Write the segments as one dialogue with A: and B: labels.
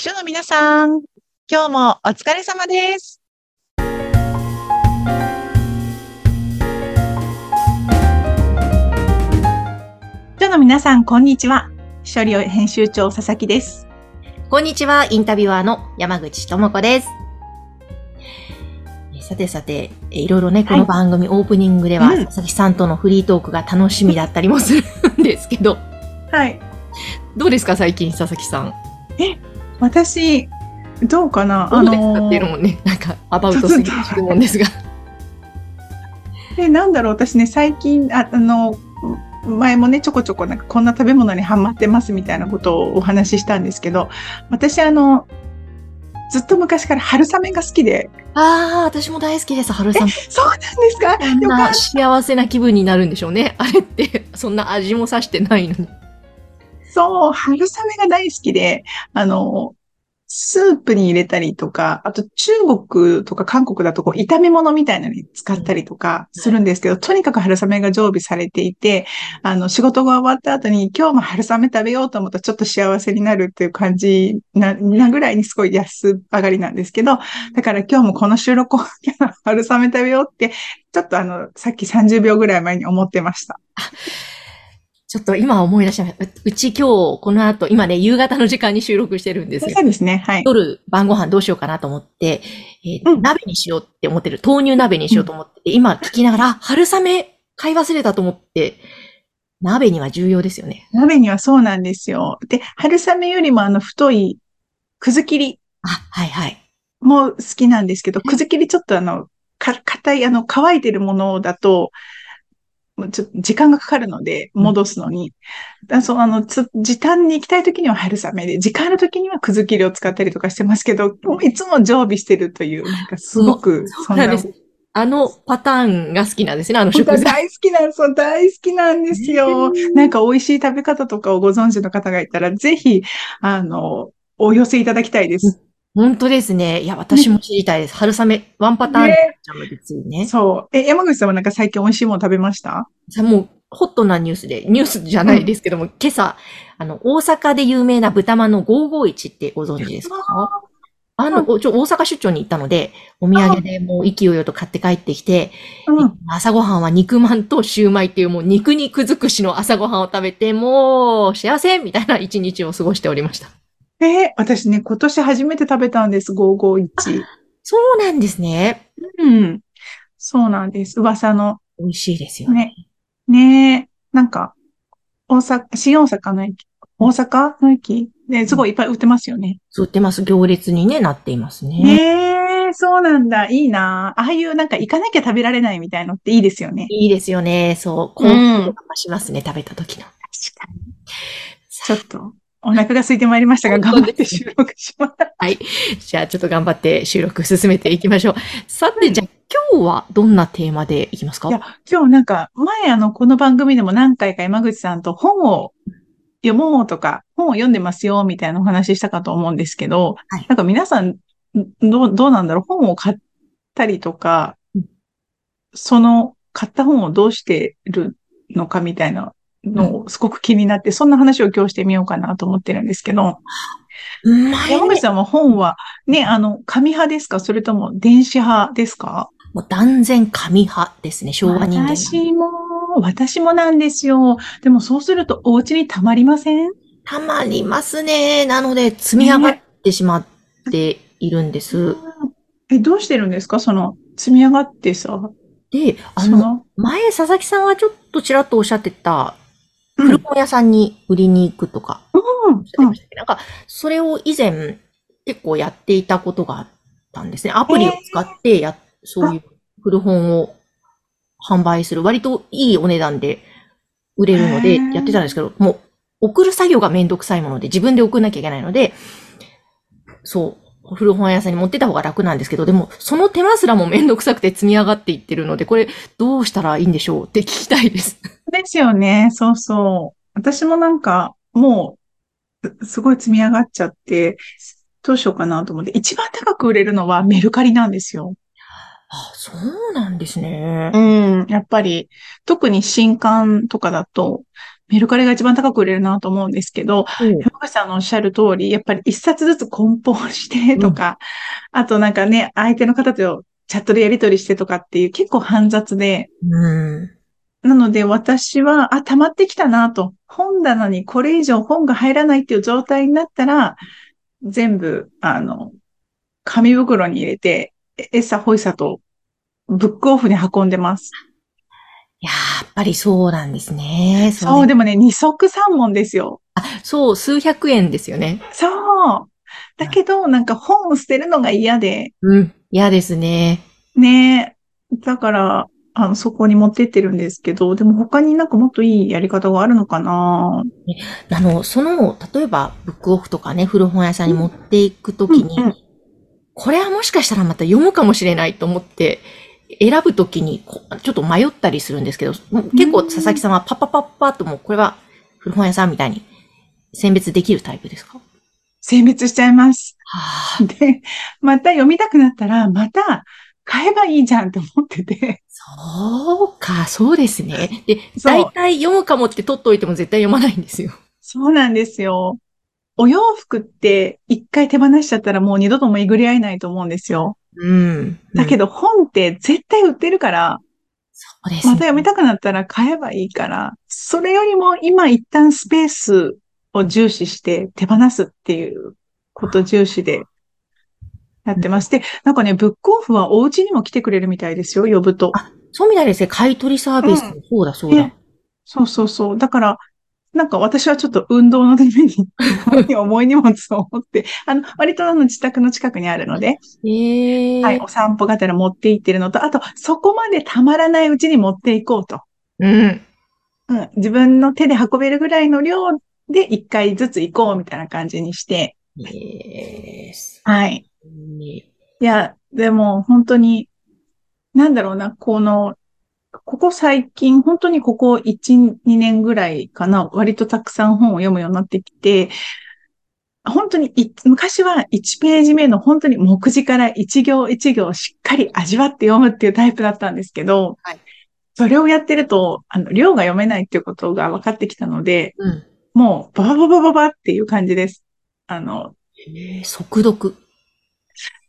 A: 秘書の皆さん、今日もお疲れ様です。秘書の皆さん、こんにちは。秘書寮編集長佐々木です。
B: こんにちは、インタビュアーの山口智子です。えさてさて、えいろいろね、この番組、オープニングでは、
A: うん
B: 佐々木さんとのフリートークが楽しみだったりもするんですけど、
A: はい。
B: どうですか、最近、佐々木さん？
A: 私、どうかな？
B: どうですか？っていうのもね、なんか、アバウトすぎる質問ですが。
A: で、なんだろう、私ね、最近、ああの、前もね、ちょこちょこなんかこんな食べ物にハマってますみたいなことをお話ししたんですけど、私あの、ずっと昔から春雨が好きで、
B: ああ、私も大好きです、春雨。
A: そうなんですか？
B: こんな
A: よか。
B: 幸せな気分になるんでしょうね。あれって、そんな味もさしてないのに。
A: そう、春雨が大好きで、あの、スープに入れたりとか、あと中国とか韓国だとこう炒め物みたいなのに使ったりとかするんですけど、とにかく春雨が常備されていて、あの、仕事が終わった後に今日も春雨食べようと思ったらちょっと幸せになるっていう感じな、なぐらいにすごい安上がりなんですけど、だから今日もこの収録を 春雨食べようって、ちょっとあの、さっき30秒ぐらい前に思ってました。
B: ちょっと今思い出しました。ううち今日、この後、今ね、夕方の時間に収録してるんですよ
A: そう。ですね、はい。
B: 夜晩ご飯どうしようかなと思って、えー
A: うん
B: 鍋にしようって思ってる。豆乳鍋にしようと思って、今聞きながら、あ春雨買い忘れたと思って、鍋には重要ですよね。
A: 鍋にはそうなんですよ。で、春雨よりもあの太いくず切り
B: あ、はいはい。
A: も好きなんですけど、くず切りちょっとあの、か、硬い、あの、乾いてるものだと、ちょっと時間がかかるので、戻すのに。だそう、あの、つ時短に行きたい時には春雨で、時間ある時にはくず切りを使ったりとかしてますけど、もういつも常備してるという、なんかすごく、そんな。
B: あのパターンが好きなんですね、あの食材。
A: 大好きなんそう、大好きなんですよ。なんか美味しい食べ方とかをご存知の方がいたら、ぜひ、あの、お寄せいただきたいです。
B: 本当ですね。いや、私も知りたいです。春雨、ワンパターン
A: ね
B: ちゃうですよね。
A: そう。え、山口さんはなんか最近美味しいもの食べました？
B: さもう、ホットなニュースで、ニュースじゃないですけども、今朝、あの、大阪で有名な豚まんの551ってご存知ですか？あの、おちょ、大阪出張に行ったので、お土産でもう意気揚々と買って帰ってきて、
A: うん。
B: 朝ごはんは肉まんとシューマイっていうもう肉肉尽くしの朝ごはんを食べて、もう幸せみたいな一日を過ごしておりました。
A: えー私ね、今年初めて食べたんです、551。
B: そうなんですね。
A: うん。そうなんです。噂の。
B: 美味しいですよね。
A: ね。ねえ。なんか、大阪、新大阪の駅、大阪の駅？ね、すごいいっぱい売ってますよね。
B: そう売ってます。行列にね、なっていますね。
A: ねえ、そうなんだ。いいな。ああいうなんか行かなきゃ食べられないみたいのっていいですよね。
B: いいですよね。そう。こう、しますね、食べた時の。
A: 確かに。ちょっと、お腹が空いてまいりましたが、頑張って収録します。
B: はい。じゃあ、ちょっと頑張って収録進めていきましょう。さて、じゃあ、今日はどんなテーマでいきますか？
A: いや、今日なんか、前あの、この番組でも何回か山口さんと本を読もうとか、本を読んでますよ、みたいなお話ししたかと思うんですけど、
B: はい
A: なんか皆さん、どう、どうなんだろう？本を買ったりとか
B: うん、
A: その、買った本をどうしてるのかみたいなのをすごく気になって、そんな話を今日してみようかなと思ってるんですけど、山口さんは本は、ね、あの、紙派ですか？それとも電子派ですか？
B: もう断然紙派ですね、昭和人間。
A: 私も、私もなんですよ。でもそうするとお家に溜まりません？
B: たまりますね。なので、積み上がってしまっているんです。
A: え、どうしてるんですか？その、積み上がってさ。
B: で、あの、前、佐々木さんはちょっとちらっとおっしゃってた、
A: うん
B: 古本屋さんに売りに行くとか、なんか、それを以前、結構やっていたことがあったんですね。アプリを使ってや、そういう古本を販売する、割といいお値段で売れるのでやってたんですけど、もう、送る作業がめんどくさいもので、自分で送んなきゃいけないので、そう、古本屋さんに持ってた方が楽なんですけど、でも、その手間すらもめんどくさくて積み上がっていってるので、これ、どうしたらいいんでしょうって聞きたいです。
A: ですよね。そうそう。私もなんか、もう、すすごい積み上がっちゃって、どうしようかなと思って、一番高く売れるのはメルカリなんですよ。
B: あ、そうなんですね。
A: うん、やっぱり、特に新刊とかだと、メルカリが一番高く売れるなと思うんですけど、
B: うん
A: 山口さんのおっしゃる通り、やっぱり一冊ずつ梱包してとか、あとなんかね、相手の方とチャットでやり取りしてとかっていう結構煩雑で、
B: うん。
A: なので私は、あ、溜まってきたなと。本棚にこれ以上本が入らないっていう状態になったら、全部、あの、紙袋に入れて、えエッサホイサとブックオフに運んでます。
B: いやっぱりそうなんですね。
A: そう、
B: ね
A: でもね、二足三門ですよ。
B: そう、数百円ですよね。
A: そう。だけど、なんか本を捨てるのが嫌で、
B: うん。嫌ですね。
A: ねだから、あの、そこに持ってってるんですけど、でも他になんかもっといいやり方があるのかな？
B: あの、その、例えば、ブックオフとかね、古本屋さんに持っていくときに、
A: うんうん。
B: これはもしかしたらまた読むかもしれないと思って、選ぶときにちょっと迷ったりするんですけど、結構佐々木さんはパッパッパッパッともう、これは古本屋さんみたいに選別できるタイプですか？
A: 選別しちゃいます。
B: はあ、
A: で、また読みたくなったら、また買えばいいじゃんって思ってて。
B: そうか、そうですね。で、大体読むかもって取っといても絶対読まないんですよ。
A: そうなんですよ。お洋服って一回手放しちゃったらもう二度とも巡り合えないと思うんですよ。
B: うん。ど、
A: だけど本って絶対売ってるから、
B: そうですね。
A: また読みたくなったら買えばいいから、それよりも今一旦スペースを重視して手放すっていうこと重視でやってます。で、なんかね、ブックオフはお家にも来てくれるみたいですよ、呼ぶと。
B: あ、そうみたいですね。買い取りサービス。
A: うん
B: そうだ、そうだ。
A: ねそうそうそう。だから、なんか私はちょっと運動のために 重い荷物を持って、あの、割とあの自宅の近くにあるので、
B: へえ。
A: はい、お散歩がてら持って行ってるのと、あと、そこまでたまらないうちに持っていこうと。
B: うん。
A: うん、自分の手で運べるぐらいの量で一回ずつ行こうみたいな感じにして、
B: えー
A: はい。
B: ね
A: いや、でも本当に、なんだろうな、この、ここ最近、本当にここ1、2年ぐらいかな、割とたくさん本を読むようになってきて、本当にい、昔は1ページ目の本当に目次から1行1行しっかり味わって読むっていうタイプだったんですけど、
B: はい
A: それをやってると、あの、量が読めないっていうことが分かってきたので、
B: うん。
A: もう、ババババババっていう感じです。あの、
B: えー速読。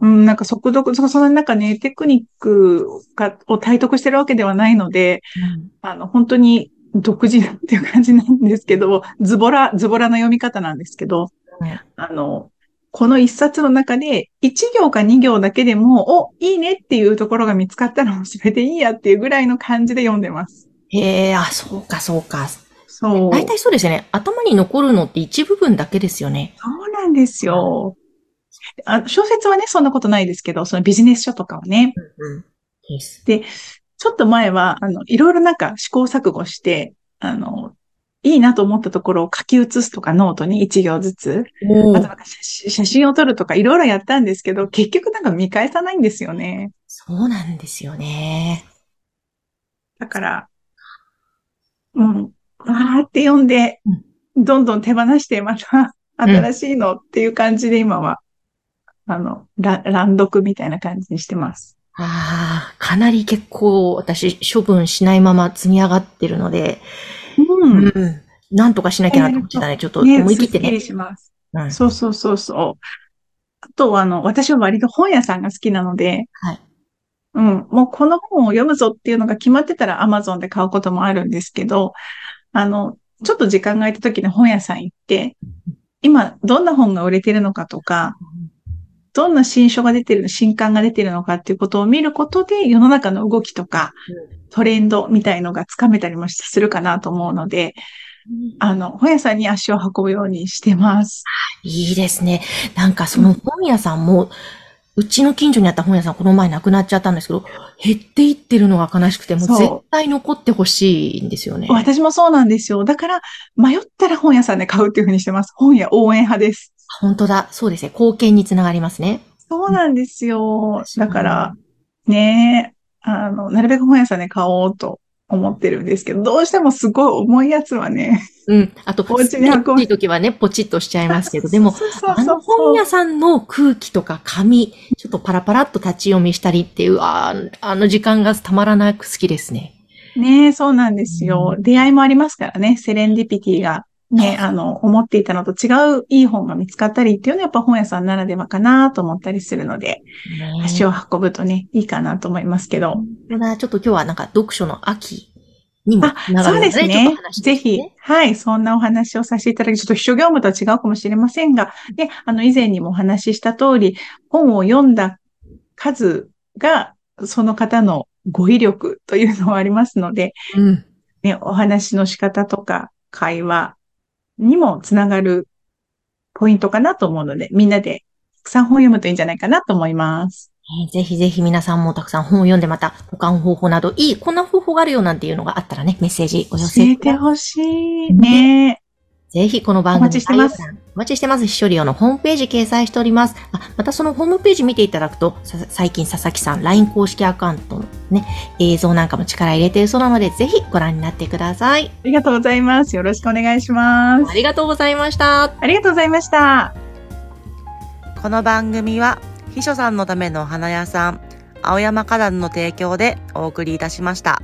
A: うん、なんか速読、そその中ね、テクニックがを体得してるわけではないので、あの、本当に独自っていう感じなんですけど、ズボラ、ズボラな読み方なんですけど、
B: うん
A: あの、この一冊の中で、一行か二行だけでも、お、いいねっていうところが見つかったらそれでいいやっていうぐらいの感じで読んでます。
B: へえ、あ、そうか、そうか。
A: そう。
B: 大体そうですよね。頭に残るのって一部分だけですよね。
A: そうなんですよ。あ小説はね、そんなことないですけど、そのビジネス書とかはね、
B: うんうん。です。
A: ちょっと前は、あの、いろいろなんか試行錯誤して、あの、いいなと思ったところを書き写すとかノートに一行ずつ、
B: お
A: あとなんか写真写真を撮るとかいろいろやったんですけど、結局なんか見返さないんですよね。
B: そうなんですよね。
A: だから、うん、わーって読んで、どんどん手放して、また新しいのっていう感じで今は、あの、ら乱読みたいな感じにしてます。
B: ああ、かなり結構私処分しないまま積み上がってるので、
A: う。
B: うんん。なんとかしなきゃなと思ってたね。ちょっと
A: ね、
B: 思い切ってね
A: すっきり。します。
B: うん。
A: そうそうそうそう。あとは、あの、私は割と本屋さんが好きなので、
B: はい。
A: うん、もうこの本を読むぞっていうのが決まってたら Amazon で買うこともあるんですけど、あの、ちょっと時間が空いた時に本屋さん行って、今どんな本が売れてるのかとか、どんな新書が出てる、新刊が出てるのかっていうことを見ることで世の中の動きとかトレンドみたいのがつかめたりもするかなと思うので、あの、本屋さんに足を運ぶようにしてます。
B: いいですね。なんかその本屋さんも、うちの近所にあった本屋さんこの前亡くなっちゃったんですけど、減っていってるのが悲しくて、もう絶対残ってほしいんですよね。
A: 私もそうなんですよ。だから、迷ったら本屋さんで買うっていうふうにしてます。本屋応援派です。
B: 本当だ。そうですね。貢献につながりますね。
A: そうなんですよ。
B: うん
A: だから、ねえ、あの、なるべく本屋さんで買おうと思ってるんですけど、どうしてもすごい重いやつはね。
B: うん。あと、
A: お家に運
B: い時はね、ポチッとしちゃいますけど、でも、あの本屋さんの空気とか紙、ちょっとパラパラっと立ち読みしたりっていう、あーあの時間がたまらなく好きですね。
A: ねそうなんですよ。出会いもありますからね。セレンディピティがね、あの、思っていたのと違ういい本が見つかったりっていうのはやっぱ本屋さんならではかなと思ったりするので、足を運ぶとね、いいかなと思いますけど。
B: ちょっと今日はなんか読書の秋にも
A: あ、そうですね。ぜひ、はい、そんなお話をさせていただき、ちょっと秘書業務とは違うかもしれませんが、で、あの、以前にもお話しした通り、本を読んだ数が、その方の語彙力というのはありますので、うん、ね、お話の仕方とか会話にもつながるポイントかなと思うので、みんなでたくさん本を読むといいんじゃないかなと思います。
B: ぜひぜひ皆さんもたくさん本を読んでまた保管方法などいい、こんな方法があるよなんていうのがあったらね、メッセージお寄せ
A: 教えてほしいね。
B: ぜひこの番組
A: お待ちしてます。
B: お待ちしてます。秘書利用のホームページ掲載しております。あまたそのホームページ見ていただくと、最近佐々木さん LINE 公式アカウントのね、映像なんかも力入れているそうなので、ぜひご覧になってください。
A: ありがとうございます。よろしくお願いします。
B: ありがとうございました。
A: ありがとうございました。
C: この番組は、秘書さんのためのお花屋さん、青山花壇の提供でお送りいたしました。